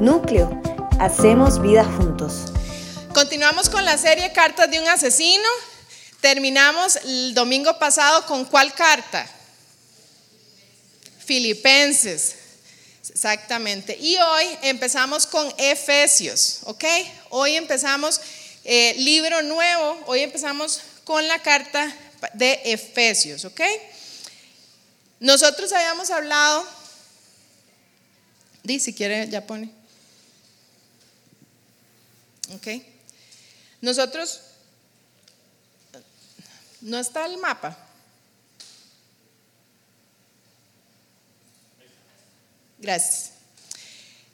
Núcleo, hacemos vida juntos. Continuamos con la serie Cartas de un asesino. Terminamos el domingo pasado con cuál carta? Filipenses. Exactamente. Y hoy empezamos con Efesios, ¿ok? Hoy empezamos eh, libro nuevo, hoy empezamos con la carta de Efesios, ¿ok? Nosotros habíamos hablado, di si quiere, ya pone. ¿Ok? Nosotros, no está el mapa. Gracias.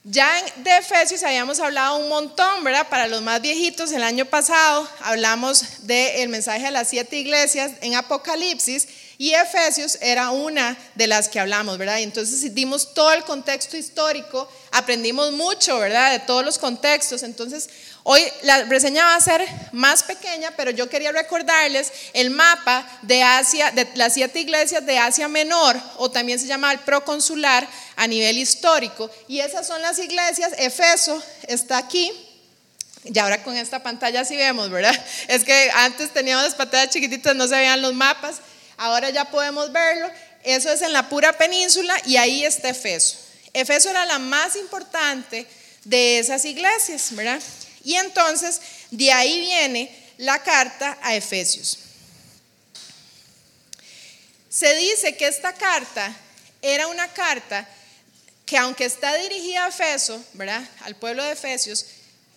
Ya de Efesios habíamos hablado un montón, ¿verdad? Para los más viejitos, el año pasado hablamos del mensaje a las siete iglesias en Apocalipsis y Efesios era una de las que hablamos, ¿verdad? Y entonces dimos todo el contexto histórico, aprendimos mucho, ¿verdad? De todos los contextos. Entonces, Hoy la reseña va a ser más pequeña, pero yo quería recordarles el mapa de Asia, de las siete iglesias de Asia Menor, o también se llama el proconsular a nivel histórico. Y esas son las iglesias. Efeso está aquí. Y ahora con esta pantalla sí vemos, ¿verdad? Es que antes teníamos las pantallas chiquititas, no se veían los mapas. Ahora ya podemos verlo. Eso es en la pura península y ahí está Efeso. Efeso era la más importante de esas iglesias, ¿verdad? Y entonces de ahí viene la carta a Efesios. Se dice que esta carta era una carta que aunque está dirigida a Efeso, ¿verdad? Al pueblo de Efesios,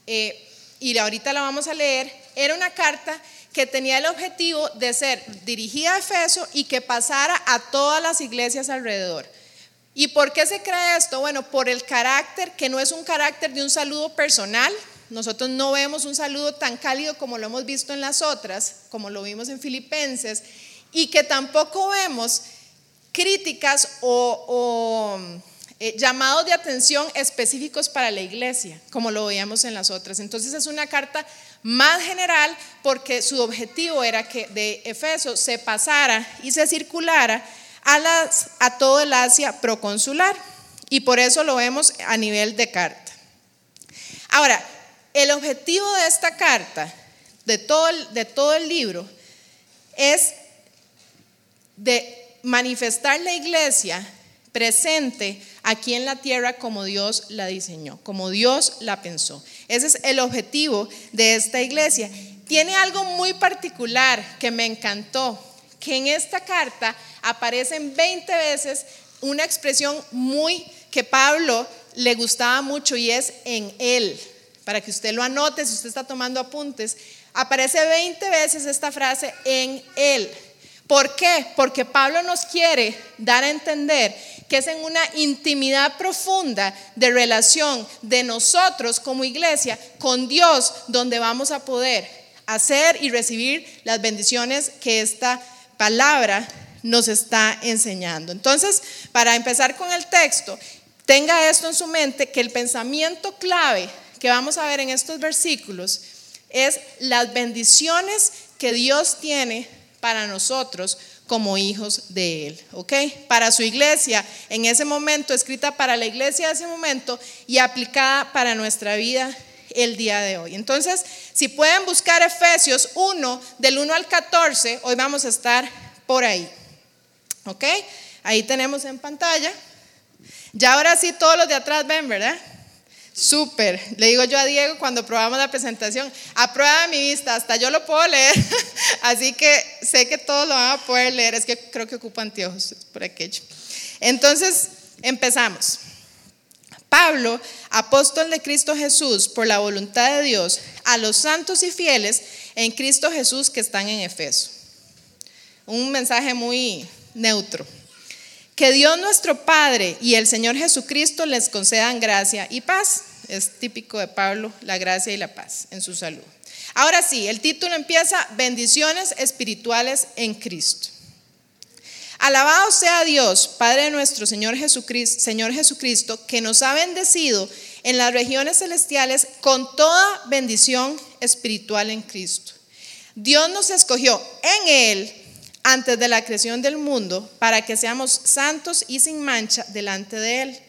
eh, y ahorita la vamos a leer, era una carta que tenía el objetivo de ser dirigida a Efeso y que pasara a todas las iglesias alrededor. ¿Y por qué se cree esto? Bueno, por el carácter, que no es un carácter de un saludo personal, nosotros no vemos un saludo tan cálido como lo hemos visto en las otras, como lo vimos en Filipenses, y que tampoco vemos críticas o, eh, llamados de atención específicos para la iglesia, como lo veíamos en las otras. Entonces es una carta más general porque su objetivo era que de Efeso se pasara y se circulara a, todo el Asia proconsular. Y por eso lo vemos a nivel de carta. Ahora, el objetivo de esta carta, de todo el libro, es de manifestar la iglesia presente aquí en la tierra como Dios la diseñó, como Dios la pensó. Ese es el objetivo de esta iglesia. Tiene algo muy particular que me encantó, que en esta carta aparecen 20 veces una expresión muy que Pablo le gustaba mucho y es en él para que usted lo anote si usted está tomando apuntes, aparece 20 veces esta frase en él. ¿Por qué? Porque Pablo nos quiere dar a entender que es en una intimidad profunda de relación de nosotros como iglesia con Dios donde vamos a poder hacer y recibir las bendiciones que esta palabra nos está enseñando. Entonces, para empezar con el texto, tenga esto en su mente, que el pensamiento clave que vamos a ver en estos versículos es las bendiciones que Dios tiene para nosotros como hijos de Él, ¿ok? Para su iglesia, en ese momento, escrita para la iglesia de ese momento y aplicada para nuestra vida el día de hoy. Entonces, si pueden buscar Efesios 1, del 1 al 14, hoy vamos a estar por ahí, ¿ok? Ahí tenemos en pantalla. Ya ahora sí todos los de atrás ven, ¿verdad? Súper. Le digo yo a Diego cuando probamos la presentación, aprueba mi vista, hasta yo lo puedo leer. Así que sé que todos lo van a poder leer. Es que creo que ocupa anteojos por aquello. Entonces, empezamos. Pablo, apóstol de Cristo Jesús, por la voluntad de Dios, a los santos y fieles en Cristo Jesús que están en Efeso. Un mensaje muy neutro. Que Dios nuestro Padre y el Señor Jesucristo les concedan gracia y paz. Es típico de Pablo, la gracia y la paz en su salud. Ahora sí, el título empieza Bendiciones espirituales en Cristo. Alabado sea Dios, Padre nuestro Señor Jesucristo, Señor Jesucristo, que nos ha bendecido en las regiones celestiales con toda bendición espiritual en Cristo. Dios nos escogió en Él antes de la creación del mundo para que seamos santos y sin mancha delante de Él.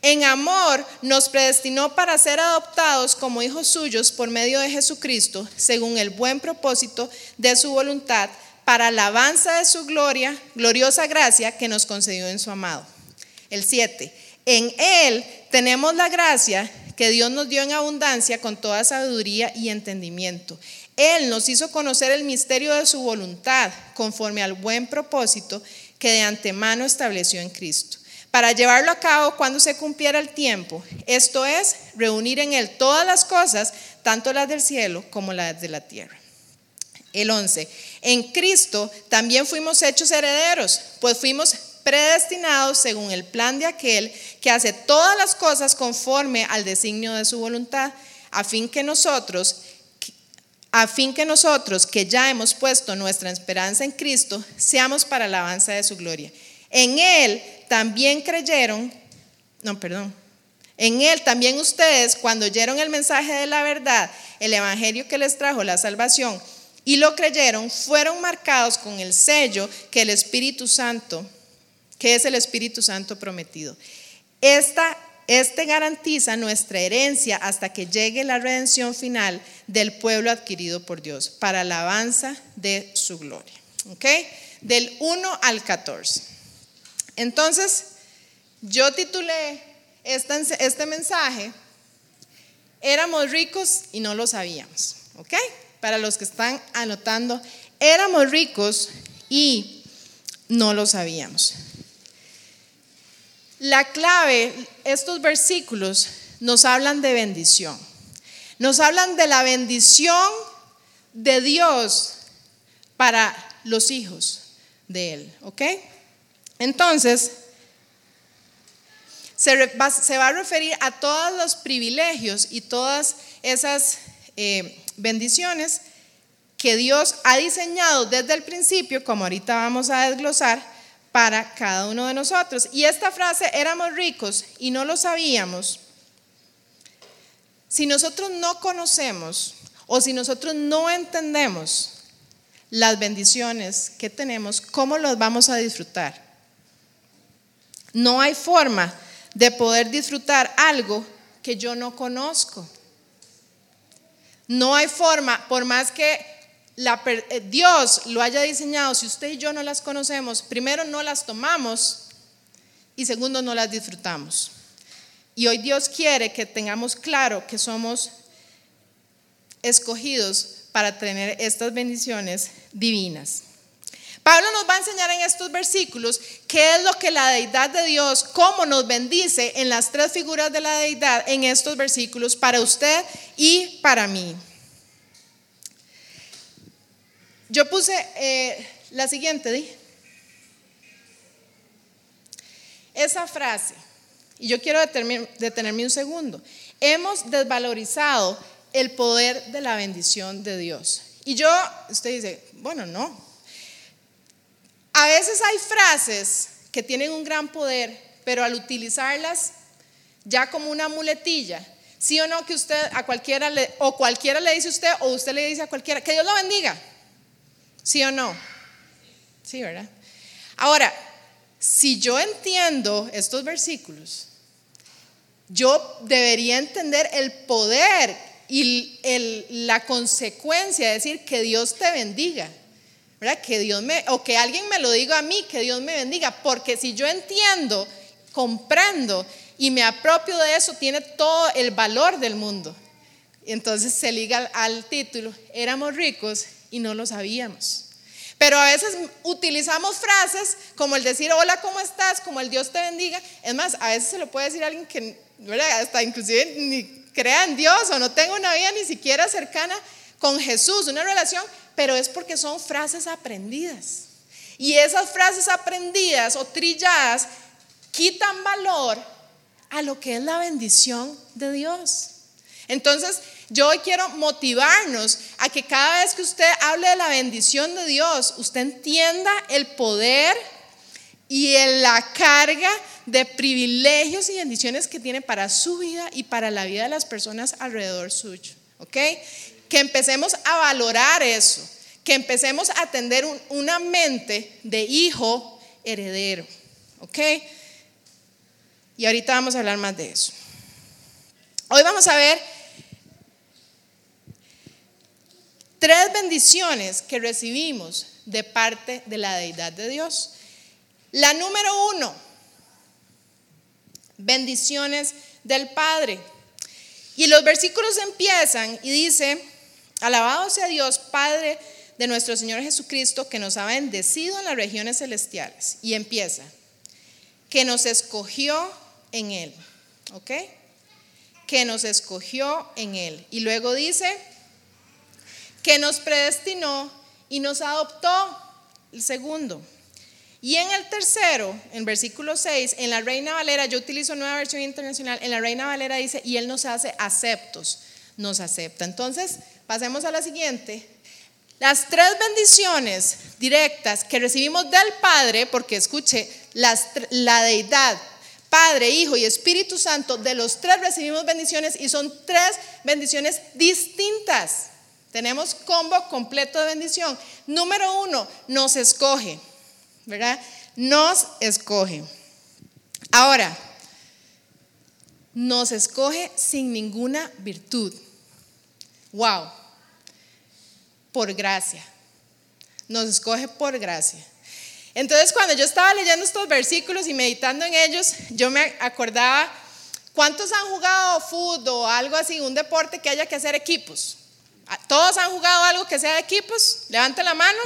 En amor nos predestinó para ser adoptados como hijos suyos por medio de Jesucristo, según el buen propósito de su voluntad, para alabanza de su gloria, gloriosa gracia que nos concedió en su amado. El 7. En Él tenemos la gracia que Dios nos dio en abundancia con toda sabiduría y entendimiento. Él nos hizo conocer el misterio de su voluntad conforme al buen propósito que de antemano estableció en Cristo para llevarlo a cabo cuando se cumpliera el tiempo. Esto es, reunir en Él todas las cosas, tanto las del cielo como las de la tierra. El 11. En Cristo también fuimos hechos herederos, pues fuimos predestinados según el plan de aquel que hace todas las cosas conforme al designio de su voluntad, a fin que nosotros, a fin que nosotros que ya hemos puesto nuestra esperanza en Cristo, seamos para alabanza de su gloria. En Él también creyeron, no, perdón, en Él también ustedes, cuando oyeron el mensaje de la verdad, el Evangelio que les trajo la salvación, y lo creyeron, fueron marcados con el sello que el Espíritu Santo, que es el Espíritu Santo prometido. Esta, este garantiza nuestra herencia hasta que llegue la redención final del pueblo adquirido por Dios, para alabanza de su gloria. ¿Ok? Del 1 al 14. Entonces, yo titulé este, mensaje, éramos ricos y no lo sabíamos, ¿ok? Para los que están anotando, éramos ricos y no lo sabíamos. La clave, estos versículos nos hablan de bendición. Nos hablan de la bendición de Dios para los hijos de Él, ¿ok? Entonces, se, va a referir a todos los privilegios y todas esas eh, bendiciones que Dios ha diseñado desde el principio, como ahorita vamos a desglosar, para cada uno de nosotros. Y esta frase, éramos ricos y no lo sabíamos, si nosotros no conocemos o si nosotros no entendemos las bendiciones que tenemos, ¿cómo los vamos a disfrutar? No hay forma de poder disfrutar algo que yo no conozco. No hay forma, por más que eh, Dios lo haya diseñado, si usted y yo no las conocemos, primero no las tomamos y segundo no las disfrutamos. Y hoy Dios quiere que tengamos claro que somos escogidos para tener estas bendiciones divinas. Pablo nos va a enseñar en estos versículos qué es lo que la deidad de Dios, cómo nos bendice en las tres figuras de la deidad en estos versículos para usted y para mí. Yo puse eh, la siguiente, ¿di? esa frase, y yo quiero detenerme un segundo, hemos desvalorizado el poder de la bendición de Dios. Y yo, usted dice, bueno, no, a veces hay frases que tienen un gran poder, pero al utilizarlas ya como una muletilla, sí o no que usted a cualquiera le, o cualquiera le dice a usted o usted le dice a cualquiera, que Dios lo bendiga, sí o no. Sí, ¿verdad? Ahora, si yo entiendo estos versículos, yo debería entender el poder y la consecuencia de decir que Dios te bendiga. Que Dios me, o que alguien me lo diga a mí, que Dios me bendiga, porque si yo entiendo, comprendo y me apropio de eso, tiene todo el valor del mundo. Entonces se liga al, título, éramos ricos y no lo sabíamos. Pero a veces utilizamos frases como el decir hola, ¿cómo estás? Como el Dios te bendiga. Es más, a veces se lo puede decir alguien que, ¿verdad? Hasta inclusive ni crea en Dios o no tenga una vida ni siquiera cercana con Jesús, una relación, pero es porque son frases aprendidas. Y esas frases aprendidas o trilladas quitan valor a lo que es la bendición de Dios. Entonces, yo hoy quiero motivarnos a que cada vez que usted hable de la bendición de Dios, usted entienda el poder y la carga de privilegios y bendiciones que tiene para su vida y para la vida de las personas alrededor suyo. ¿Ok? Que empecemos a valorar eso, que empecemos a atender una mente de hijo heredero. ¿Ok? Y ahorita vamos a hablar más de eso. Hoy vamos a ver tres bendiciones que recibimos de parte de la deidad de Dios. La número uno, bendiciones del Padre. Y los versículos empiezan y dice, alabado sea Dios, Padre de nuestro Señor Jesucristo, que nos ha bendecido en las regiones celestiales. Y empieza, que nos escogió en Él. ¿Ok? Que nos escogió en Él. Y luego dice, que nos predestinó y nos adoptó. El segundo. Y en el tercero, en versículo 6, en la Reina Valera, yo utilizo nueva versión internacional, en la Reina Valera dice, y Él nos hace aceptos, nos acepta. Entonces, pasemos a la siguiente. Las tres bendiciones directas que recibimos del Padre, porque escuche, la deidad, Padre, Hijo y Espíritu Santo, de los tres recibimos bendiciones y son tres bendiciones distintas. Tenemos combo completo de bendición. Número uno, nos escoge. ¿verdad? Nos escoge. Ahora, nos escoge sin ninguna virtud. Wow. Por gracia. Nos escoge por gracia. Entonces, cuando yo estaba leyendo estos versículos y meditando en ellos, yo me acordaba, ¿cuántos han jugado fútbol o algo así, un deporte que haya que hacer equipos? ¿Todos han jugado algo que sea equipos? Levante la mano.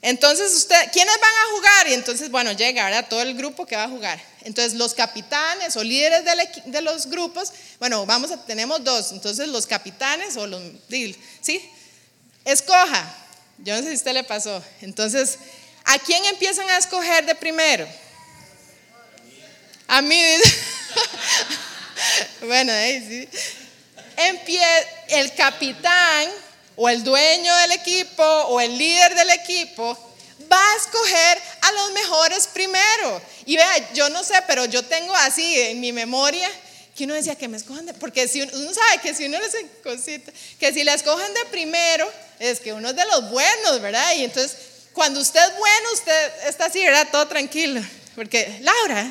Entonces, usted, ¿quiénes van a jugar? Y entonces, bueno, llega, ¿verdad? Todo el grupo que va a jugar. Entonces, los capitanes o líderes de los grupos, bueno, vamos a, tenemos dos. Entonces, los capitanes o los, ¿sí? Escoja. Yo no sé si usted le pasó. Entonces, ¿a quién empiezan a escoger de primero? A mí. bueno, ahí sí. el capitán o el dueño del equipo o el líder del equipo va a escoger a los mejores primero. Y vea, yo no sé, pero yo tengo así en mi memoria que uno decía que me escojan de, porque si uno, sabe que si uno les cosita, que si la escogen de primero, es que uno es de los buenos, ¿verdad? Y entonces, cuando usted es bueno, usted está así, ¿verdad? Todo tranquilo. Porque, Laura,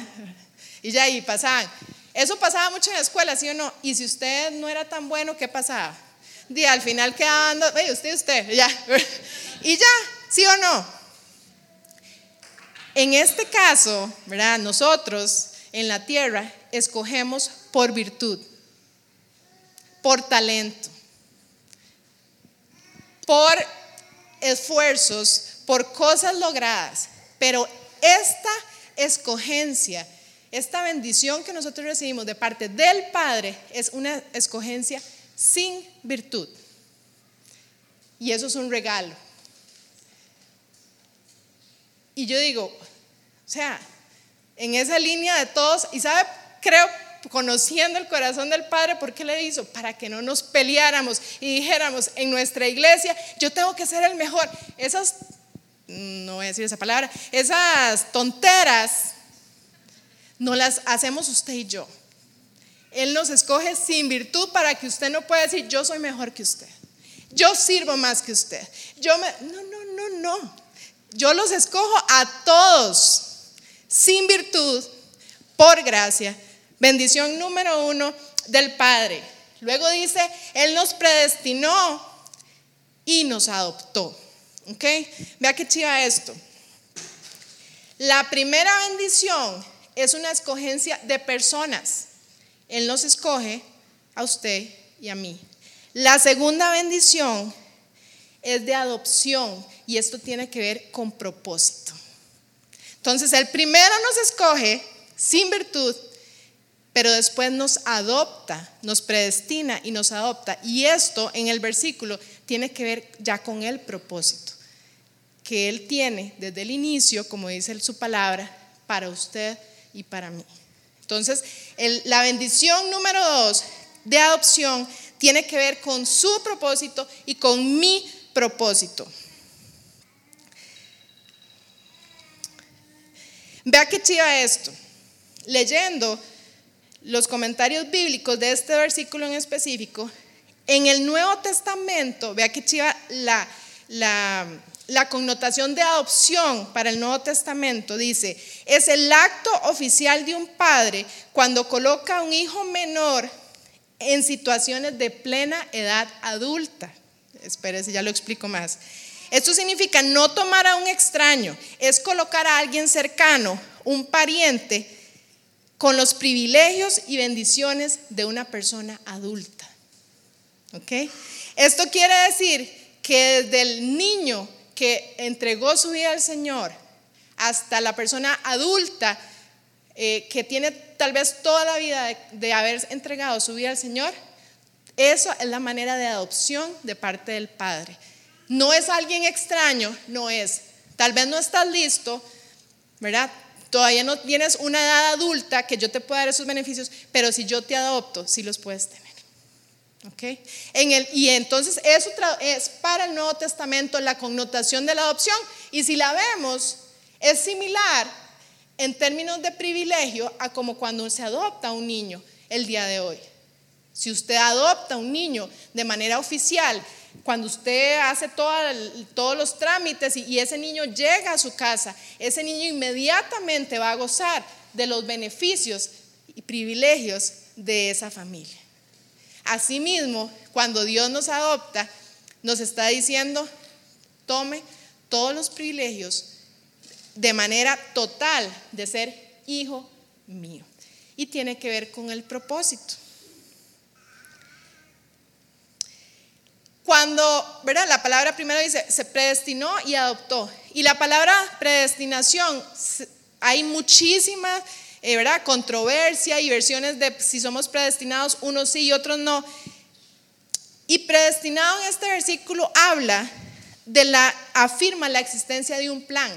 y ya ahí pasaban. Eso pasaba mucho en la escuela, ¿sí o no? Y si usted no era tan bueno, ¿qué pasaba? Y al final quedando, usted, usted, ya. Y ya, ¿sí o no? En este caso, ¿verdad? Nosotros en la tierra escogemos por virtud, por talento, por esfuerzos, por cosas logradas. Pero esta escogencia, esta bendición que nosotros recibimos de parte del Padre es una escogencia sin virtud. Y eso es un regalo. Y yo digo, o sea, en esa línea de todos, y sabe, creo, conociendo el corazón del Padre, ¿por qué le hizo? Para que no nos peleáramos y dijéramos en nuestra iglesia, yo tengo que ser el mejor. Esas, no voy a decir esa palabra, esas tonteras, no las hacemos usted y yo. Él nos escoge sin virtud para que usted no pueda decir, yo soy mejor que usted. Yo sirvo más que usted. Yo me... No, no, no, no. Yo los escojo a todos sin virtud, por gracia. Bendición número uno del Padre. Luego dice, Él nos predestinó y nos adoptó. ¿Ok? Vea qué chiva esto. La primera bendición es una escogencia de personas. Él nos escoge a usted y a mí. La segunda bendición es de adopción y esto tiene que ver con propósito. Entonces, el primero nos escoge sin virtud, pero después nos adopta, nos predestina y nos adopta. Y esto en el versículo tiene que ver ya con el propósito que Él tiene desde el inicio, como dice su palabra, para usted y para mí. Entonces, la bendición número dos de adopción tiene que ver con su propósito y con mi propósito. Vea qué chiva esto. Leyendo los comentarios bíblicos de este versículo en específico, en el Nuevo Testamento, vea qué chiva la, la la connotación de adopción para el Nuevo Testamento dice, es el acto oficial de un padre cuando coloca a un hijo menor en situaciones de plena edad adulta. Espérese, ya lo explico más. Esto significa no tomar a un extraño, es colocar a alguien cercano, un pariente, con los privilegios y bendiciones de una persona adulta. ¿Ok? Esto quiere decir que desde el niño que entregó su vida al Señor hasta la persona adulta eh, que tiene tal vez toda la vida de, haber entregado su vida al Señor, eso es la manera de adopción de parte del Padre. No es alguien extraño, no es. Tal vez no estás listo, ¿verdad? Todavía no tienes una edad adulta que yo te pueda dar esos beneficios, pero si yo te adopto, sí los puedes tener. Okay. En el, y entonces eso es para el Nuevo Testamento la connotación de la adopción. Y si la vemos, es similar en términos de privilegio a como cuando se adopta un niño el día de hoy. Si usted adopta un niño de manera oficial, cuando usted hace todos los trámites y, y ese niño llega a su casa, ese niño inmediatamente va a gozar de los beneficios y privilegios de esa familia. Asimismo, cuando Dios nos adopta, nos está diciendo, tome todos los privilegios de manera total de ser hijo mío. Y tiene que ver con el propósito. Cuando, ¿verdad? La palabra primero dice, se predestinó y adoptó. Y la palabra predestinación, hay muchísimas eh, ¿verdad? controversia y versiones de si somos predestinados, unos sí y otros no. Y predestinado en este versículo habla de la, afirma la existencia de un plan,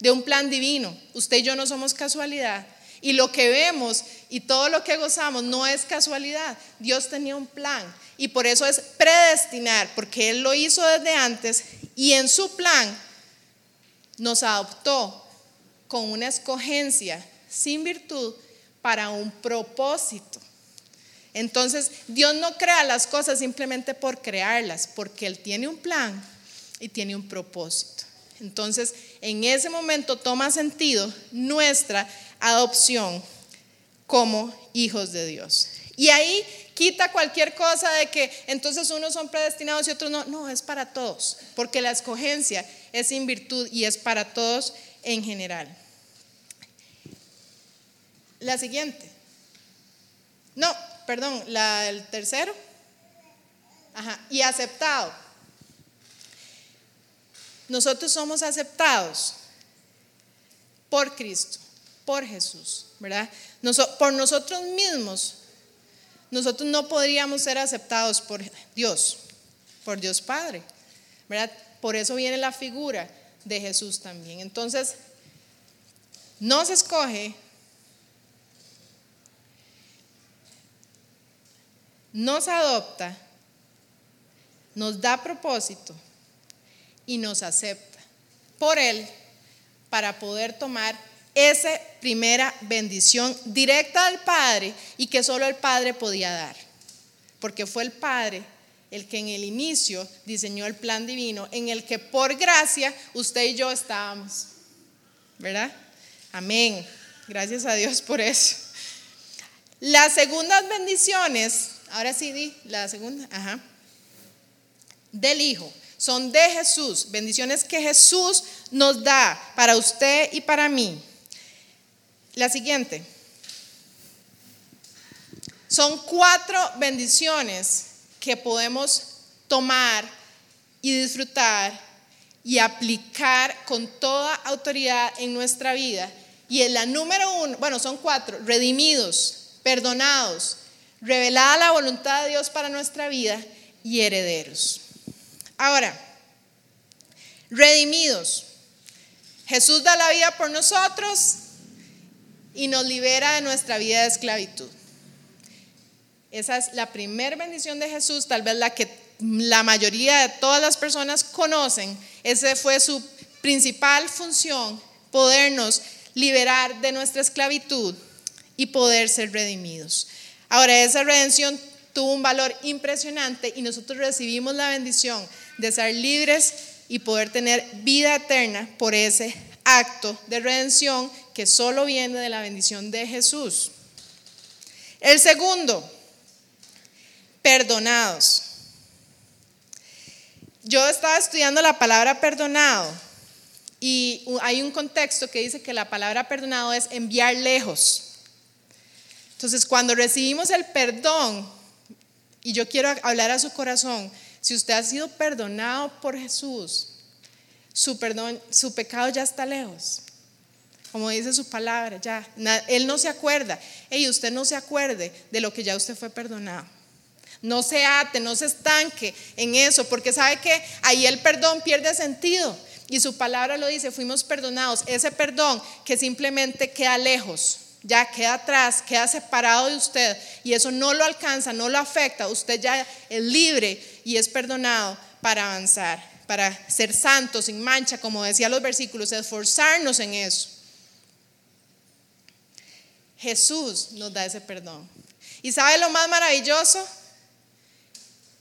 de un plan divino. Usted y yo no somos casualidad. Y lo que vemos y todo lo que gozamos no es casualidad. Dios tenía un plan. Y por eso es predestinar, porque Él lo hizo desde antes y en su plan nos adoptó con una escogencia sin virtud para un propósito. Entonces, Dios no crea las cosas simplemente por crearlas, porque Él tiene un plan y tiene un propósito. Entonces, en ese momento toma sentido nuestra adopción como hijos de Dios. Y ahí quita cualquier cosa de que entonces unos son predestinados y otros no. No, es para todos, porque la escogencia es sin virtud y es para todos en general. La siguiente. No, perdón, la, el tercero. Ajá, y aceptado. Nosotros somos aceptados por Cristo, por Jesús, ¿verdad? por nosotros mismos, nosotros no podríamos ser aceptados por Dios, por Dios Padre, ¿verdad? Por eso viene la figura de Jesús también. Entonces, nos escoge nos adopta, nos da propósito y nos acepta por Él para poder tomar esa primera bendición directa del Padre y que solo el Padre podía dar. Porque fue el Padre el que en el inicio diseñó el plan divino en el que por gracia usted y yo estábamos. ¿Verdad? Amén. Gracias a Dios por eso. Las segundas bendiciones Ahora sí, di la segunda. Ajá. Del Hijo. Son de Jesús. Bendiciones que Jesús nos da para usted y para mí. La siguiente. Son cuatro bendiciones que podemos tomar y disfrutar y aplicar con toda autoridad en nuestra vida. Y en la número uno, bueno, son cuatro, redimidos, perdonados, revelada la voluntad de Dios para nuestra vida y herederos. Ahora, redimidos. Jesús da la vida por nosotros y nos libera de nuestra vida de esclavitud. Esa es la primera bendición de Jesús, tal vez la que la mayoría de todas las personas conocen. Esa fue su principal función, podernos liberar de nuestra esclavitud y poder ser redimidos. Ahora, esa redención tuvo un valor impresionante y nosotros recibimos la bendición de ser libres y poder tener vida eterna por ese acto de redención que solo viene de la bendición de Jesús. El segundo, perdonados. Yo estaba estudiando la palabra perdonado y hay un contexto que dice que la palabra perdonado es enviar lejos. Entonces, cuando recibimos el perdón, y yo quiero hablar a su corazón, si usted ha sido perdonado por Jesús, su perdón, su pecado ya está lejos. Como dice su palabra, ya. Él no se acuerda. Y usted no se acuerde de lo que ya usted fue perdonado. No se ate, no se estanque en eso, porque sabe que ahí el perdón pierde sentido. Y su palabra lo dice, fuimos perdonados. Ese perdón que simplemente queda lejos, ya queda atrás, queda separado de usted y eso no lo alcanza, no lo afecta. Usted ya es libre y es perdonado para avanzar, para ser santo, sin mancha, como decía los versículos, esforzarnos en eso. Jesús nos da ese perdón. ¿Y sabe lo más maravilloso?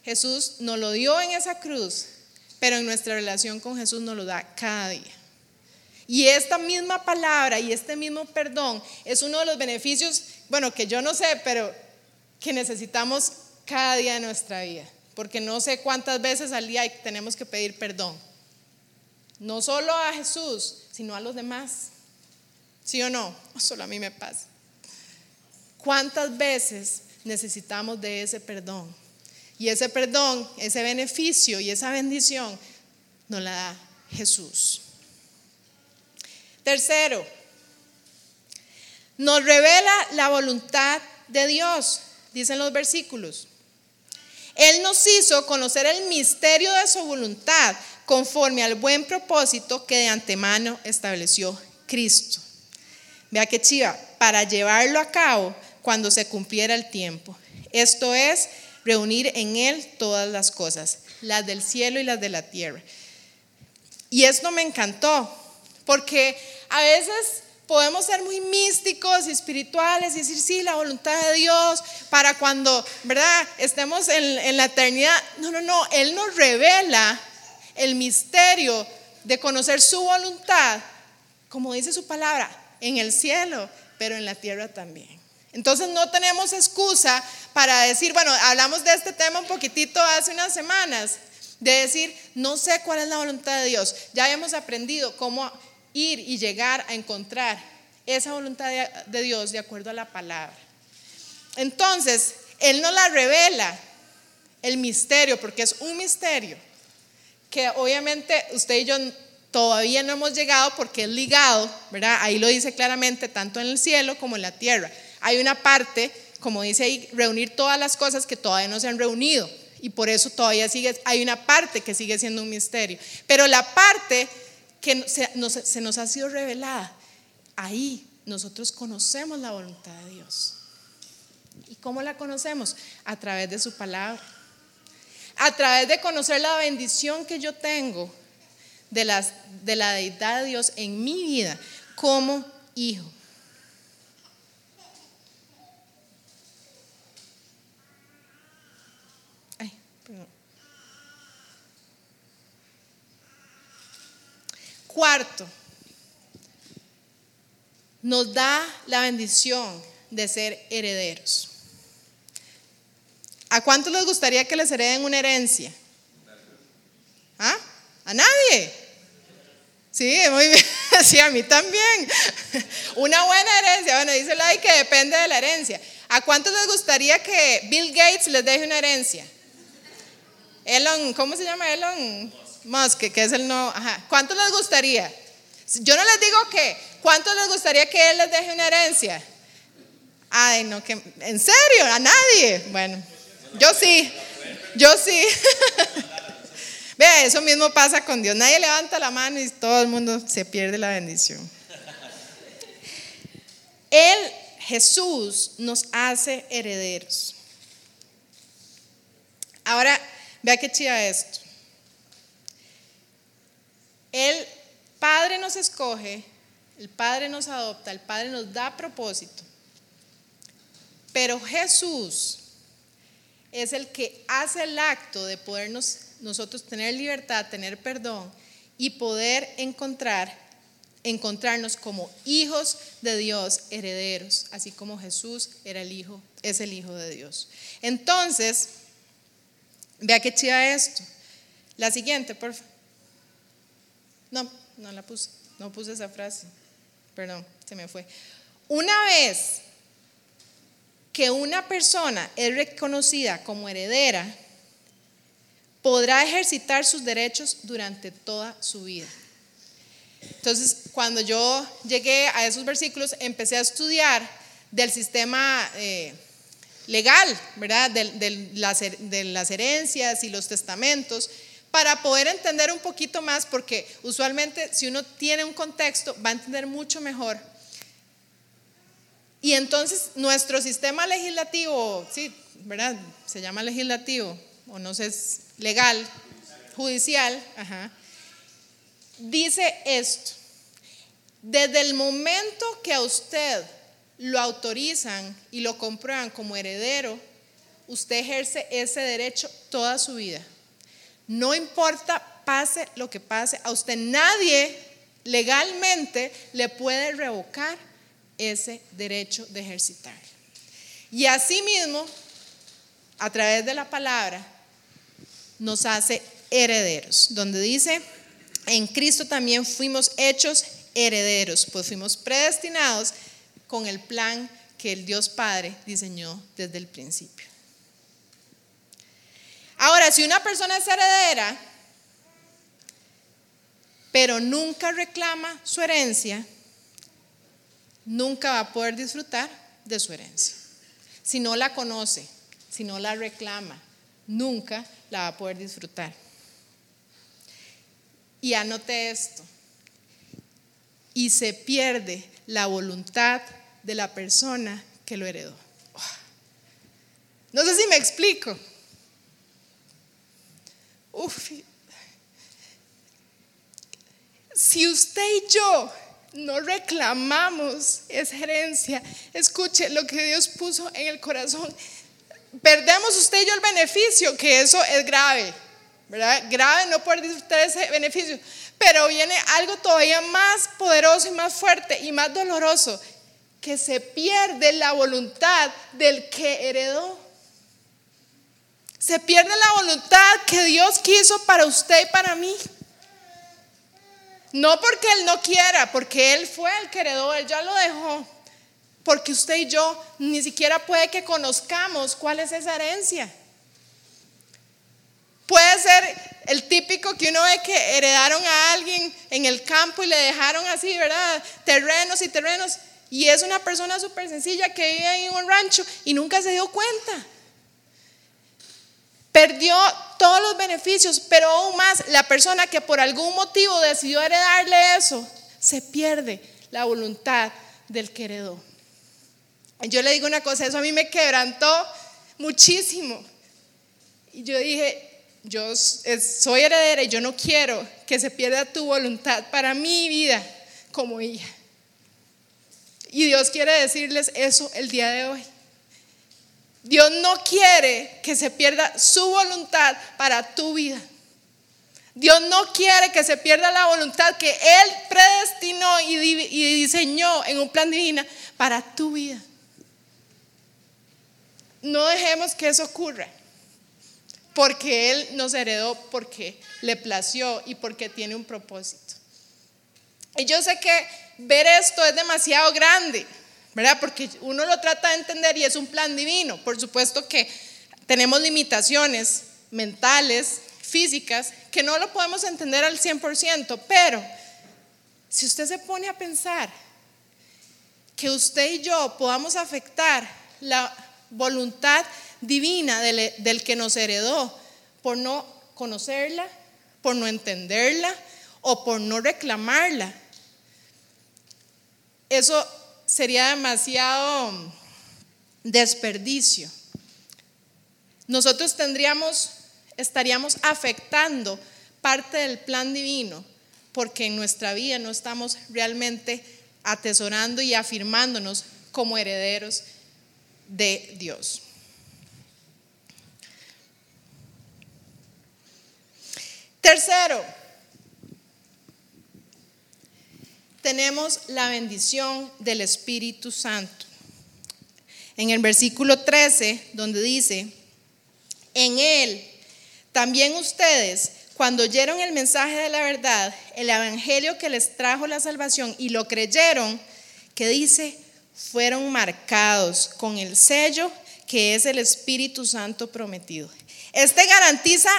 Jesús nos lo dio en esa cruz pero en nuestra relación con Jesús nos lo da cada día. Y esta misma palabra y este mismo perdón es uno de los beneficios, bueno, que yo no sé, pero que necesitamos cada día de nuestra vida, porque no sé cuántas veces al día tenemos que pedir perdón. No solo a Jesús, sino a los demás. ¿Sí o no? Solo a mí me pasa. ¿Cuántas veces necesitamos de ese perdón? Y ese perdón, ese beneficio y esa bendición nos la da Jesús. Tercero, nos revela la voluntad de Dios, dicen los versículos. Él nos hizo conocer el misterio de su voluntad conforme al buen propósito que de antemano estableció Cristo. Vea que chiva, para llevarlo a cabo cuando se cumpliera el tiempo. Esto es, reunir en Él todas las cosas, las del cielo y las de la tierra. Y esto me encantó, porque a veces podemos ser muy místicos y espirituales y decir, sí, la voluntad de Dios para cuando, ¿verdad?, estemos en, en la eternidad. No, no, no, Él nos revela el misterio de conocer su voluntad, como dice su palabra, en el cielo, pero en la tierra también. Entonces no tenemos excusa para decir, bueno, hablamos de este tema un poquitito hace unas semanas, de decir, no sé cuál es la voluntad de Dios. Ya hemos aprendido cómo ir y llegar a encontrar esa voluntad de, Dios de acuerdo a la palabra. Entonces, Él nos la revela, el misterio, porque es un misterio, que obviamente usted y yo todavía no hemos llegado porque es ligado, ¿verdad? Ahí lo dice claramente, tanto en el cielo como en la tierra. Hay una parte, como dice ahí, reunir todas las cosas que todavía no se han reunido. Y por eso todavía sigue, hay una parte que sigue siendo un misterio. Pero la parte que se nos, ha sido revelada, ahí nosotros conocemos la voluntad de Dios. ¿Y cómo la conocemos? A través de su palabra. A través de conocer la bendición que yo tengo de, las, de la deidad de Dios en mi vida como hijo. Cuarto, nos da la bendición de ser herederos. ¿A cuántos les gustaría que les hereden una herencia? ¿Ah? ¿A nadie? Sí, muy bien. Sí, a mí también. Una buena herencia. Bueno, dice la que depende de la herencia. ¿A cuántos les gustaría que Bill Gates les deje una herencia? Elon, ¿cómo se llama Elon? Musk, que es el no. Ajá. ¿Cuántos les gustaría? Yo no les digo que. ¿Cuántos les gustaría que él les deje una herencia? Ay, no, que. ¿En serio? ¿A nadie? Bueno, yo sí. Yo sí. Vea, eso mismo pasa con Dios. Nadie levanta la mano y todo el mundo se pierde la bendición. Él, Jesús, nos hace herederos. Ahora, vea qué chida esto. El Padre nos escoge, el Padre nos adopta, el Padre nos da propósito. Pero Jesús es el que hace el acto de podernos nosotros tener libertad, tener perdón y poder encontrar encontrarnos como hijos de Dios, herederos, así como Jesús era el hijo, es el hijo de Dios. Entonces, vea qué chida esto. La siguiente, por favor. No, no la puse, no puse esa frase. Perdón, se me fue. Una vez que una persona es reconocida como heredera, podrá ejercitar sus derechos durante toda su vida. Entonces, cuando yo llegué a esos versículos, empecé a estudiar del sistema eh, legal, ¿verdad? De, las, de las herencias y los testamentos, para poder entender un poquito más, porque usualmente si uno tiene un contexto, va a entender mucho mejor. Y entonces nuestro sistema legislativo, sí, ¿verdad? Se llama legislativo, o no sé, es legal, judicial, dice esto. Desde el momento que a usted lo autorizan y lo comprueban como heredero, usted ejerce ese derecho toda su vida. No importa, pase lo que pase, a usted nadie legalmente le puede revocar ese derecho de ejercitar. Y asimismo, a través de la palabra, nos hace herederos, donde dice en Cristo también fuimos hechos herederos, pues fuimos predestinados con el plan que el Dios Padre diseñó desde el principio. Ahora, si una persona es heredera, pero nunca reclama su herencia, nunca va a poder disfrutar de su herencia. Si no la conoce, si no la reclama, nunca la va a poder disfrutar. Y anote esto. Y se pierde la voluntad de la persona que lo heredó. No sé si me explico. Uf. Si usted y yo no reclamamos esa herencia, escuche lo que Dios puso en el corazón. Perdemos usted y yo el beneficio, que eso es grave. ¿verdad? Grave no poder disfrutar ese beneficio, pero viene algo todavía más poderoso y más fuerte y más doloroso, que se pierde la voluntad del que heredó. Se pierde la voluntad que Dios quiso para usted y para mí. No porque Él no quiera, porque Él fue el que heredó, Él ya lo dejó. Porque usted y yo ni siquiera puede que conozcamos cuál es esa herencia. Puede ser el típico que uno ve que heredaron a alguien en el campo y le dejaron así, ¿verdad? Terrenos y terrenos. Y es una persona súper sencilla que vive en un rancho y nunca se dio cuenta. Perdió todos los beneficios, pero aún más la persona que por algún motivo decidió heredarle eso, se pierde la voluntad del que heredó. Yo le digo una cosa, eso a mí me quebrantó muchísimo. Y yo dije, yo soy heredera y yo no quiero que se pierda tu voluntad para mi vida como hija. Y Dios quiere decirles eso el día de hoy. Dios no quiere que se pierda su voluntad para tu vida. Dios no quiere que se pierda la voluntad que Él predestinó y diseñó en un plan divino para tu vida. No dejemos que eso ocurra porque Él nos heredó porque le plació y porque tiene un propósito. Y yo sé que ver esto es demasiado grande, ¿verdad? Porque uno lo trata de entender y es un plan divino. Por supuesto que tenemos limitaciones mentales, físicas, que no lo podemos entender al 100%, pero si usted se pone a pensar que usted y yo podamos afectar la voluntad divina del, que nos heredó por no conocerla, por no entenderla o por no reclamarla. Eso sería demasiado desperdicio. Nosotros tendríamos, estaríamos afectando parte del plan divino porque en nuestra vida no estamos realmente atesorando y afirmándonos como herederos de Dios. Tercero, tenemos la bendición del Espíritu Santo. En el versículo 13, donde dice, en Él también ustedes, cuando oyeron el mensaje de la verdad, el Evangelio que les trajo la salvación y lo creyeron, que dice, fueron marcados con el sello que es el Espíritu Santo prometido. Este garantiza,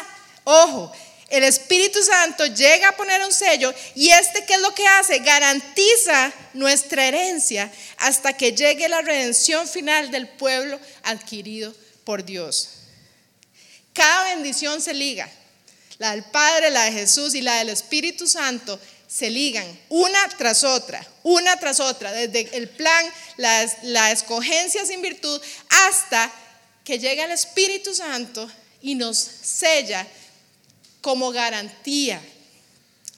ojo, el Espíritu Santo llega a poner un sello y este, ¿qué es lo que hace? Garantiza nuestra herencia hasta que llegue la redención final del pueblo adquirido por Dios. Cada bendición se liga. La del Padre, la de Jesús y la del Espíritu Santo se ligan una tras otra, una tras otra, desde el plan, la, la escogencia sin virtud, hasta que llega el Espíritu Santo y nos sella como garantía.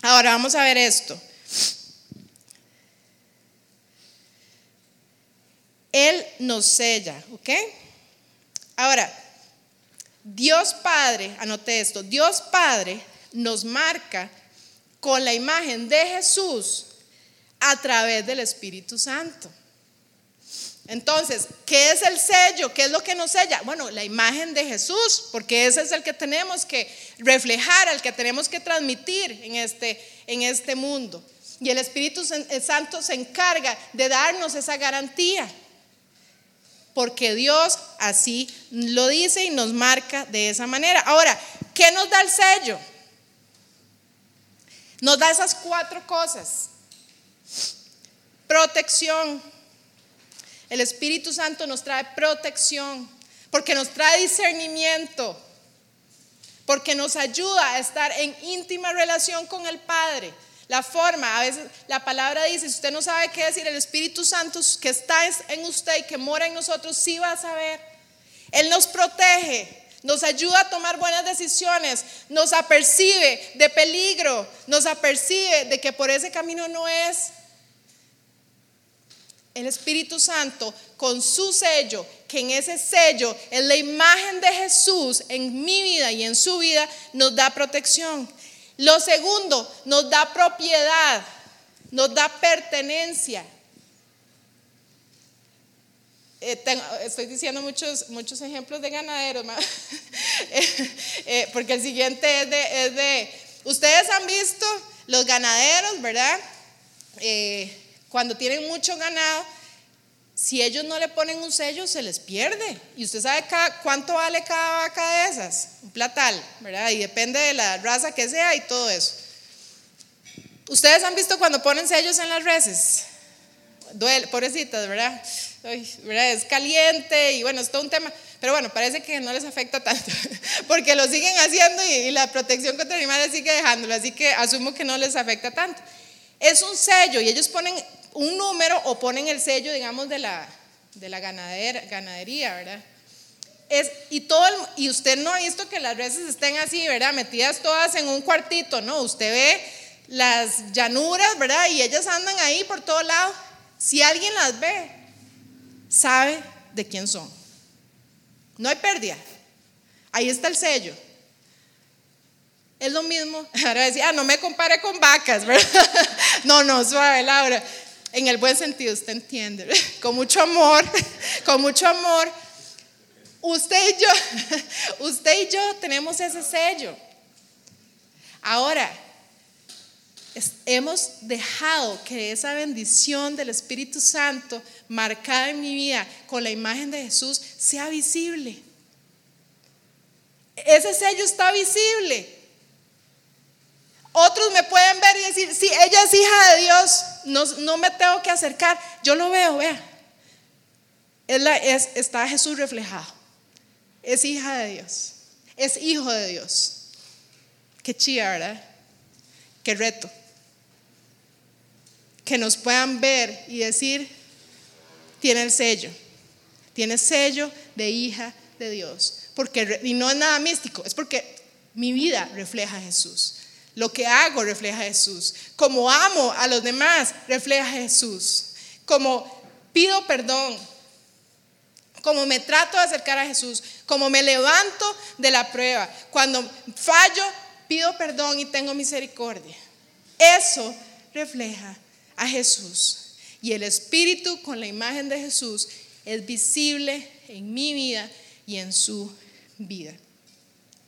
Ahora vamos a ver esto. Él nos sella, ¿ok? Ahora, Dios Padre, anote esto, Dios Padre nos marca con la imagen de Jesús a través del Espíritu Santo. Entonces, ¿qué es el sello? ¿Qué es lo que nos sella? Bueno, la imagen de Jesús, porque ese es el que tenemos que reflejar, el que tenemos que transmitir en este, en este mundo. Y el Espíritu Santo se encarga de darnos esa garantía, porque Dios así lo dice y nos marca de esa manera. Ahora, ¿qué nos da el sello? Nos da esas cuatro cosas. Protección el Espíritu Santo nos trae protección, porque nos trae discernimiento, porque nos ayuda a estar en íntima relación con el Padre. La forma, a veces la palabra dice, si usted no sabe qué decir, el Espíritu Santo que está en usted y que mora en nosotros, sí va a saber. Él nos protege, nos ayuda a tomar buenas decisiones, nos apercibe de peligro, nos apercibe de que por ese camino no es el Espíritu Santo con su sello, que en ese sello es la imagen de Jesús en mi vida y en su vida, nos da protección. Lo segundo, nos da propiedad, nos da pertenencia. Eh, estoy diciendo muchos, muchos ejemplos de ganaderos, eh, eh, porque el siguiente es de, es de, ustedes han visto los ganaderos, ¿verdad? Cuando tienen mucho ganado, si ellos no le ponen un sello, se les pierde. Y usted sabe cuánto vale cada vaca de esas, un platal, ¿verdad? Y depende de la raza que sea y todo eso. Ustedes han visto cuando ponen sellos en las reses. Duele, pobrecitas, ¿verdad? Es caliente y bueno, es todo un tema. Pero bueno, parece que no les afecta tanto, porque lo siguen haciendo y la protección contra animales sigue dejándolo, así que asumo que no les afecta tanto. Es un sello y ellos ponen un número o ponen el sello, digamos, de la, ganadería, ¿verdad? Y, todo y usted no ha visto que las reses estén así, ¿verdad? Metidas todas en un cuartito, ¿no? Usted ve las llanuras, ¿verdad? Y ellas andan ahí por todo lado. Si alguien las ve, sabe de quién son. No hay pérdida. Ahí está el sello. Es lo mismo. Ahora decía, ah, no me compare con vacas, ¿verdad? No, no, suave, Laura en el buen sentido, usted entiende, con mucho amor, con mucho amor. Usted y yo, usted y yo tenemos ese sello. Ahora, hemos dejado que esa bendición del Espíritu Santo marcada en mi vida con la imagen de Jesús sea visible. Ese sello está visible. Otros me pueden ver y decir, sí, ella es hija de Dios, no, me tengo que acercar, yo lo veo, vea. Es está Jesús reflejado. Es hija de Dios, es hijo de Dios. Qué chía, ¿verdad? Qué reto. Que nos puedan ver y decir, tiene el sello, tiene sello de hija de Dios. Porque, y no es nada místico, es porque mi vida refleja a Jesús. Lo que hago refleja a Jesús. Como amo a los demás, refleja a Jesús. Como pido perdón. Como me trato de acercar a Jesús. Como me levanto de la prueba. Cuando fallo, pido perdón y tengo misericordia. Eso refleja a Jesús. Y el Espíritu con la imagen de Jesús es visible en mi vida y en su vida.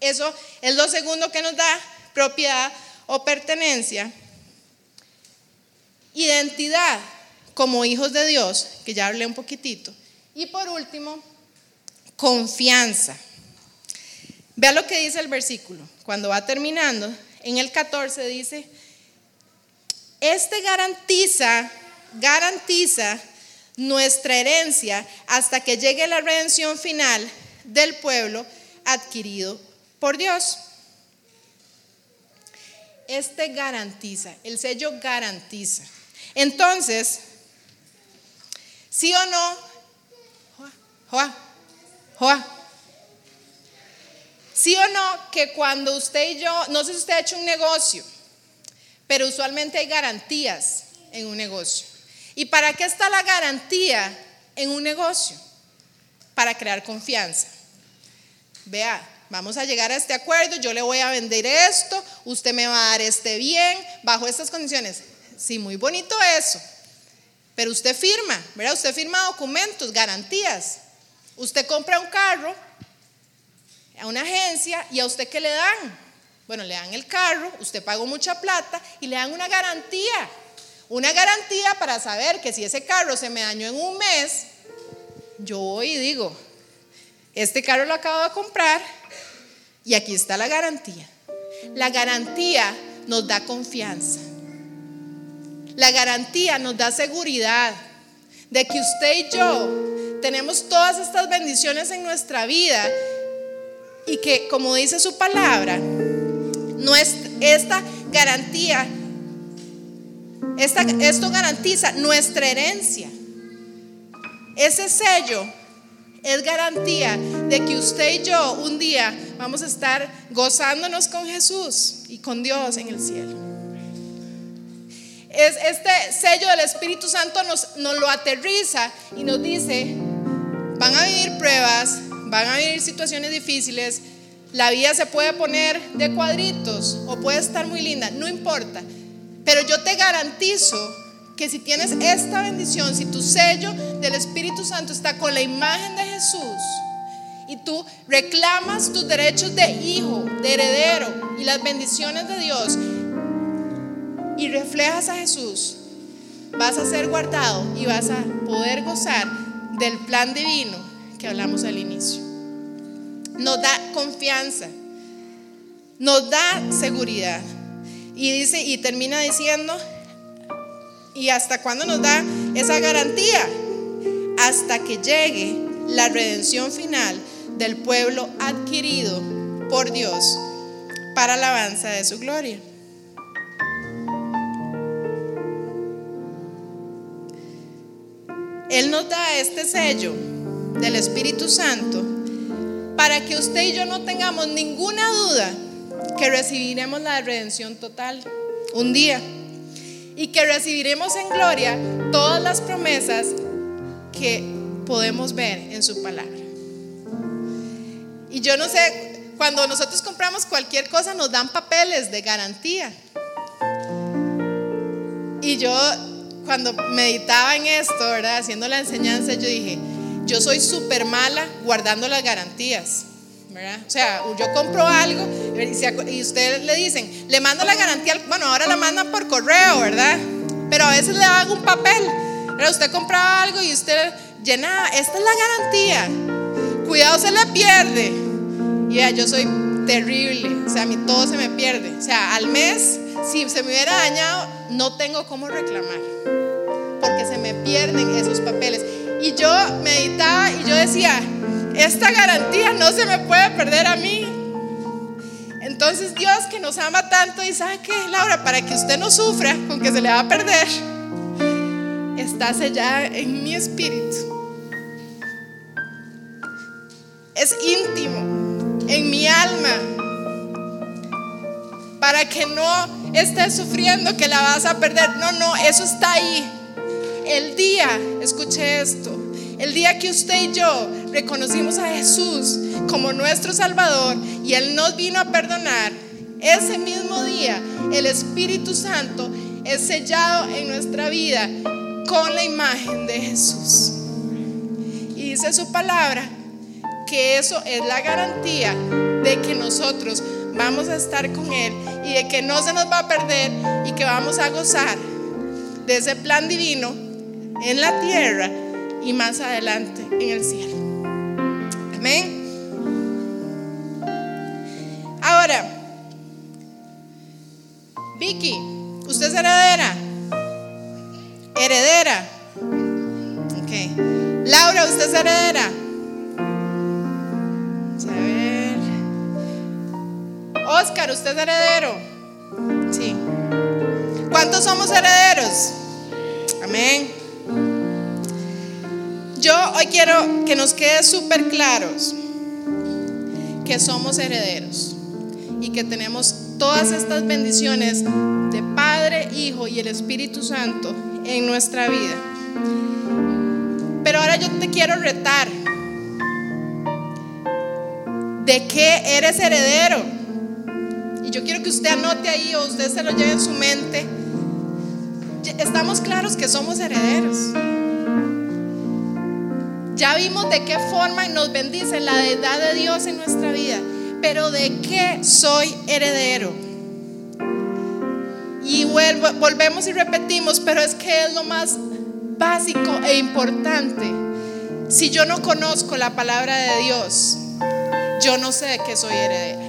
Eso es lo segundo que nos da propiedad o pertenencia. Identidad como hijos de Dios, que ya hablé un poquitito. Y por último, confianza. Vea lo que dice el versículo. Cuando va terminando, en el 14 dice, este garantiza, garantiza nuestra herencia hasta que llegue la redención final del pueblo adquirido por Dios. Este garantiza, el sello garantiza. Entonces, ¿sí o no? Joa, joa, ¿Sí o no que cuando usted y yo, no sé si usted ha hecho un negocio, pero usualmente hay garantías en un negocio. ¿Y para qué está la garantía en un negocio? Para crear confianza. Vea, vamos a llegar a este acuerdo, yo le voy a vender esto, usted me va a dar este bien, bajo estas condiciones. Sí, muy bonito eso. Pero usted firma, ¿verdad? Usted firma documentos, garantías. Usted compra un carro a una agencia y a usted qué le dan? Bueno, le dan el carro, usted pagó mucha plata y le dan una garantía. Una garantía para saber que si ese carro se me dañó en un mes, yo voy y digo, este carro lo acabo de comprar y aquí está la garantía. La garantía nos da confianza. La garantía nos da seguridad de que usted y yo tenemos todas estas bendiciones en nuestra vida y que, como dice su palabra, es, esta garantía, esta, esto garantiza nuestra herencia. Ese sello es garantía de que usted y yo un día vamos a estar gozándonos con Jesús y con Dios en el cielo. Es este sello del Espíritu Santo nos, nos lo aterriza y nos dice, van a vivir pruebas, van a vivir situaciones difíciles, la vida se puede poner de cuadritos o puede estar muy linda, no importa. Pero yo te garantizo que si tienes esta bendición, si tu sello del Espíritu Santo está con la imagen de Jesús y tú reclamas tus derechos de hijo, de heredero y las bendiciones de Dios y reflejas a Jesús, vas a ser guardado y vas a poder gozar del plan divino que hablamos al inicio. Nos da confianza, nos da seguridad. Y dice y termina diciendo, ¿y hasta cuándo nos da esa garantía? Hasta que llegue la redención final del pueblo adquirido por Dios para alabanza de su gloria. Él nos da este sello del Espíritu Santo para que usted y yo no tengamos ninguna duda que recibiremos la redención total un día y que recibiremos en gloria todas las promesas que podemos ver en su palabra. Y yo no sé, cuando nosotros compramos cualquier cosa nos dan papeles de garantía. Y yo cuando meditaba en esto, ¿verdad? Haciendo la enseñanza, yo dije, yo soy súper mala guardando las garantías. ¿Verdad? O sea, yo compro algo y ustedes le dicen, le mando la garantía, bueno, ahora la mandan por correo, ¿verdad? Pero a veces le hago un papel. ¿verdad? Usted compra algo y usted llena, esta es la garantía. Cuidado, se le pierde. Y ya, yo soy terrible, o sea, a mí todo se me pierde. O sea, al mes, si se me hubiera dañado, no tengo cómo reclamar, porque se me pierden esos papeles. Y yo meditaba y yo decía, esta garantía no se me puede perder a mí. Entonces Dios que nos ama tanto y sabe que Laura, para que usted no sufra con que se le va a perder, está sellada en mi espíritu. Es íntimo en mi alma para que no estés sufriendo que la vas a perder. No, no, eso está ahí. El día, escuche esto, el día que usted y yo reconocimos a Jesús como nuestro Salvador y Él nos vino a perdonar ese mismo día el Espíritu Santo es sellado en nuestra vida con la imagen de Jesús. Y dice su palabra que eso es la garantía de que nosotros vamos a estar con Él y de que no se nos va a perder y que vamos a gozar de ese plan divino en la tierra y más adelante en el cielo. Amén. Ahora, Vicky, ¿usted es heredera? Heredera. Ok. Laura, ¿usted es heredera? A ver. Oscar, ¿usted es heredero? Sí. ¿Cuántos somos herederos? Amén. Yo hoy quiero que nos quede súper claros que somos herederos y que tenemos todas estas bendiciones de Padre, Hijo y el Espíritu Santo en nuestra vida. Pero ahora yo te quiero retar. ¿De qué eres heredero? Y yo quiero que usted anote ahí o usted se lo lleve en su mente. Estamos claros que somos herederos. Ya vimos de qué forma nos bendice la deidad de Dios en nuestra vida. Pero ¿de qué soy heredero? Y volvemos y repetimos, pero es que es lo más básico e importante. Si yo no conozco la palabra de Dios, yo no sé de qué soy heredera.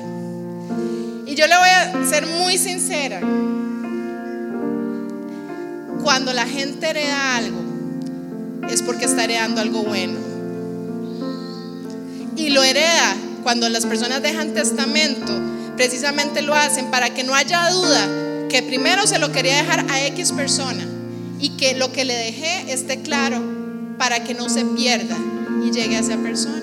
Y yo le voy a ser muy sincera. Cuando la gente hereda algo, es porque está heredando algo bueno. Y lo hereda cuando las personas dejan testamento, precisamente lo hacen para que no haya duda que primero se lo quería dejar a X persona y que lo que le dejé esté claro para que no se pierda y llegue a esa persona.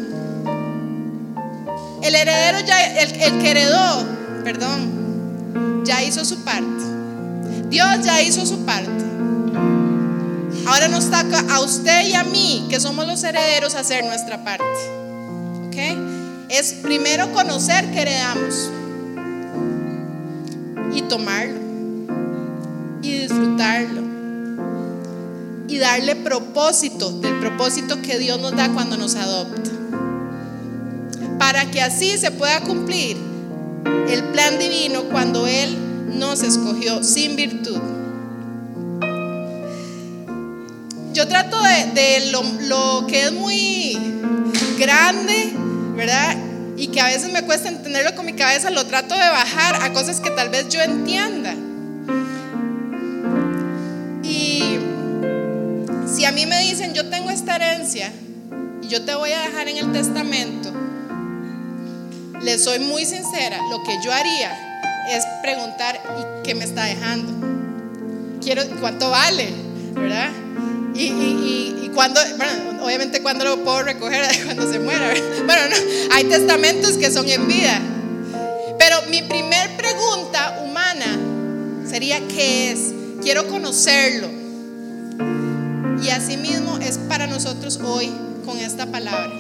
El heredero ya, el, el que heredó, perdón, ya hizo su parte. Dios ya hizo su parte. Ahora nos toca a usted y a mí, que somos los herederos, hacer nuestra parte. ¿Ok? Es primero conocer que heredamos y tomarlo y disfrutarlo y darle propósito del propósito que Dios nos da cuando nos adopta. Para que así se pueda cumplir el plan divino cuando Él nos escogió sin virtud. Trato de, lo, que es muy grande, ¿verdad? Y que a veces me cuesta entenderlo con mi cabeza, lo trato de bajar a cosas que tal vez yo entienda. Y si a mí me dicen, yo tengo esta herencia y yo te voy a dejar en el testamento, le soy muy sincera, lo que yo haría es preguntar, ¿y qué me está dejando? Quiero, ¿cuánto vale? ¿Verdad? Y, cuando, bueno, obviamente cuando lo puedo recoger, cuando se muera. Bueno, no, hay testamentos que son en vida. Pero mi primer pregunta humana sería, ¿qué es? Quiero conocerlo. Y así mismo es para nosotros hoy con esta palabra.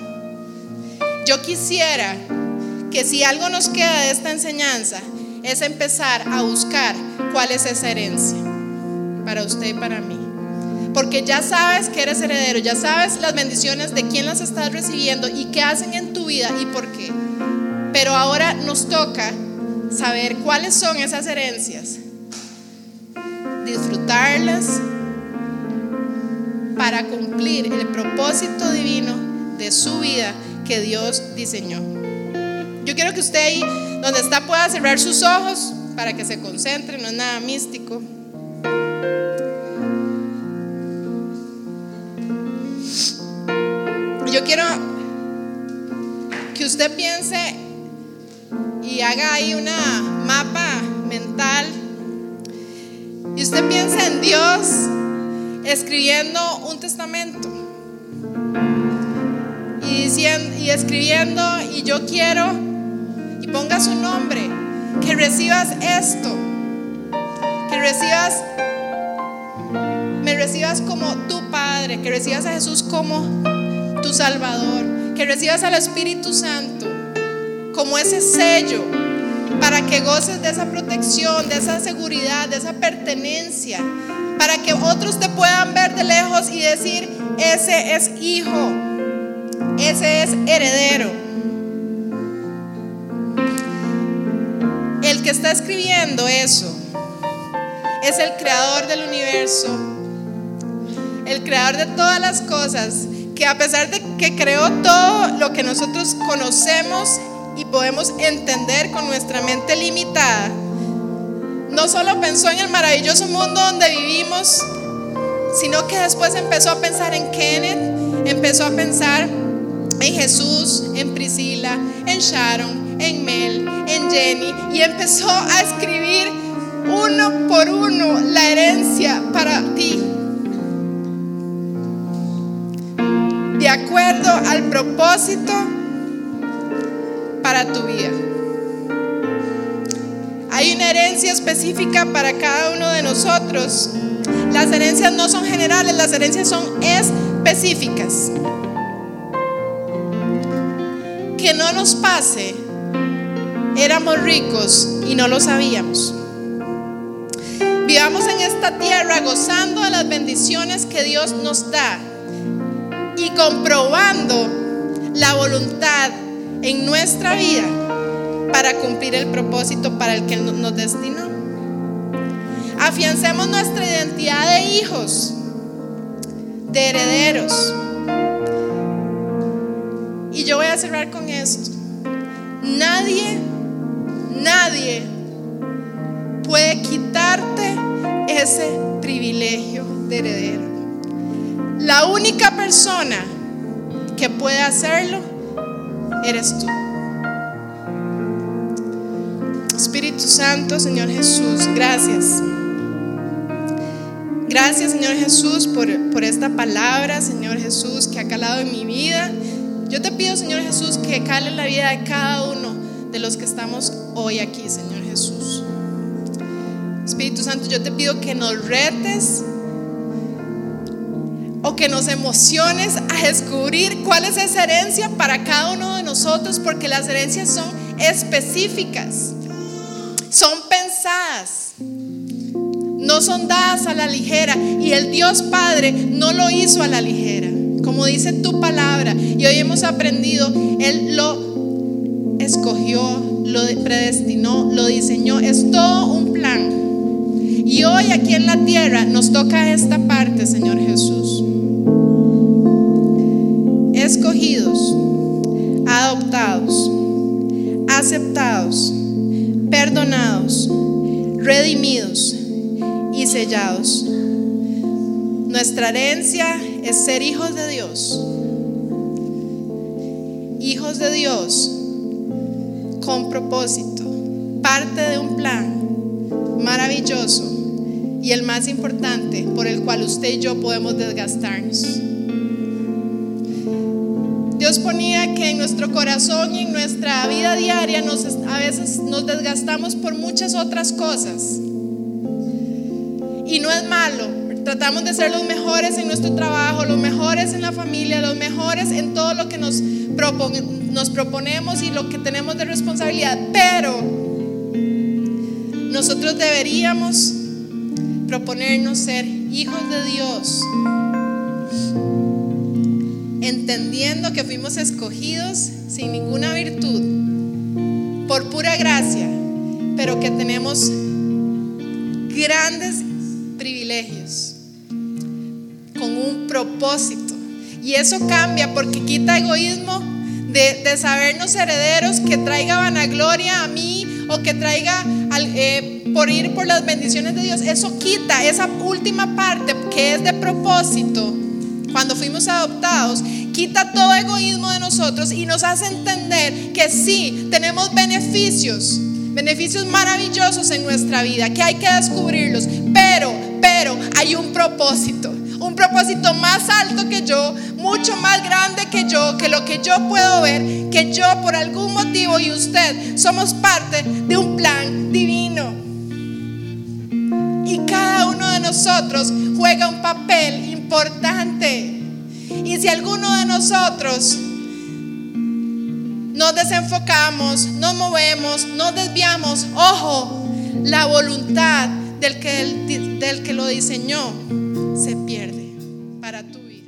Yo quisiera que si algo nos queda de esta enseñanza es empezar a buscar cuál es esa herencia para usted y para mí. Porque ya sabes que eres heredero, ya sabes las bendiciones de quién las estás recibiendo y qué hacen en tu vida y por qué. Pero ahora nos toca saber cuáles son esas herencias, disfrutarlas para cumplir el propósito divino de su vida que Dios diseñó. Yo quiero que usted ahí donde está pueda cerrar sus ojos para que se concentre, no es nada místico. Yo quiero que usted piense y haga ahí una mapa mental. Y usted piensa en Dios escribiendo un testamento. Y, diciendo, y escribiendo y yo quiero y ponga su nombre, que recibas esto, que recibas, me recibas como tu Padre, que recibas a Jesús como tu Salvador, que recibas al Espíritu Santo como ese sello para que goces de esa protección, de esa seguridad, de esa pertenencia, para que otros te puedan ver de lejos y decir, ese es hijo, ese es heredero. El que está escribiendo eso es el creador del universo, el creador de todas las cosas, que a pesar de que creó todo lo que nosotros conocemos y podemos entender con nuestra mente limitada, no solo pensó en el maravilloso mundo donde vivimos, sino que después empezó a pensar en Kenneth, empezó a pensar en Jesús, en Priscila, en Sharon, en Mel, en Jenny, y empezó a escribir uno por uno la herencia para ti. De acuerdo al propósito para tu vida. Hay una herencia específica para cada uno de nosotros. Las herencias no son generales, las herencias son específicas. Que no nos pase, éramos ricos y no lo sabíamos. Vivamos en esta tierra gozando de las bendiciones que Dios nos da y comprobando la voluntad en nuestra vida para cumplir el propósito para el que nos destinó. Afiancemos nuestra identidad de hijos, de herederos. Y yo voy a cerrar con esto. Nadie, nadie puede quitarte ese privilegio de heredero. La única persona que puede hacerlo eres tú. Espíritu Santo, Señor Jesús, gracias. Gracias, Señor Jesús, por, por, esta palabra, Señor Jesús, que ha calado en mi vida. Yo te pido, Señor Jesús, que cale la vida de cada uno de los que estamos hoy aquí, Señor Jesús. Espíritu Santo, yo te pido que nos retes o que nos emociones a descubrir cuál es esa herencia para cada uno de nosotros, porque las herencias son específicas, son pensadas, no son dadas a la ligera y el Dios Padre no lo hizo a la ligera, como dice tu palabra y hoy hemos aprendido, Él lo escogió, lo predestinó, lo diseñó, es todo un plan. Y hoy aquí en la tierra nos toca esta parte, Señor Jesús. Escogidos, adoptados, aceptados, perdonados, redimidos y sellados. Nuestra herencia es ser hijos de Dios. Hijos de Dios con propósito, parte de un plan maravilloso y el más importante por el cual usted y yo podemos desgastarnos. Dios ponía que en nuestro corazón y en nuestra vida diaria nos, a veces nos desgastamos por muchas otras cosas. Y no es malo. Tratamos de ser los mejores en nuestro trabajo, los mejores en la familia, los mejores en todo lo que nos, nos proponemos y lo que tenemos de responsabilidad. Pero nosotros deberíamos proponernos ser hijos de Dios, entendiendo que fuimos escogidos sin ninguna virtud, por pura gracia, pero que tenemos grandes privilegios, con un propósito. Y eso cambia porque quita egoísmo de, de sabernos herederos, que traiga vanagloria a mí o que traiga eh, por ir por las bendiciones de Dios, eso quita esa última parte que es de propósito. Cuando fuimos adoptados, quita todo egoísmo de nosotros y nos hace entender que sí, tenemos beneficios, beneficios maravillosos en nuestra vida, que hay que descubrirlos, pero, pero hay un propósito un propósito más alto que yo, mucho más grande que yo, que lo que yo puedo ver, que yo por algún motivo y usted somos parte de un plan divino. Y cada uno de nosotros juega un papel importante. Y si alguno de nosotros nos desenfocamos, nos movemos, nos desviamos. Ojo, la voluntad del que, del que lo diseñó se pierde para tu vida.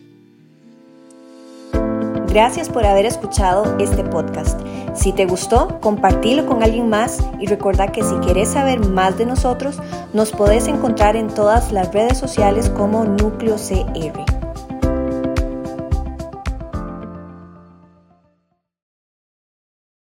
Gracias por haber escuchado este podcast. Si te gustó, compartilo con alguien más y recuerda que si quieres saber más de nosotros, nos podés encontrar en todas las redes sociales como Núcleo CR.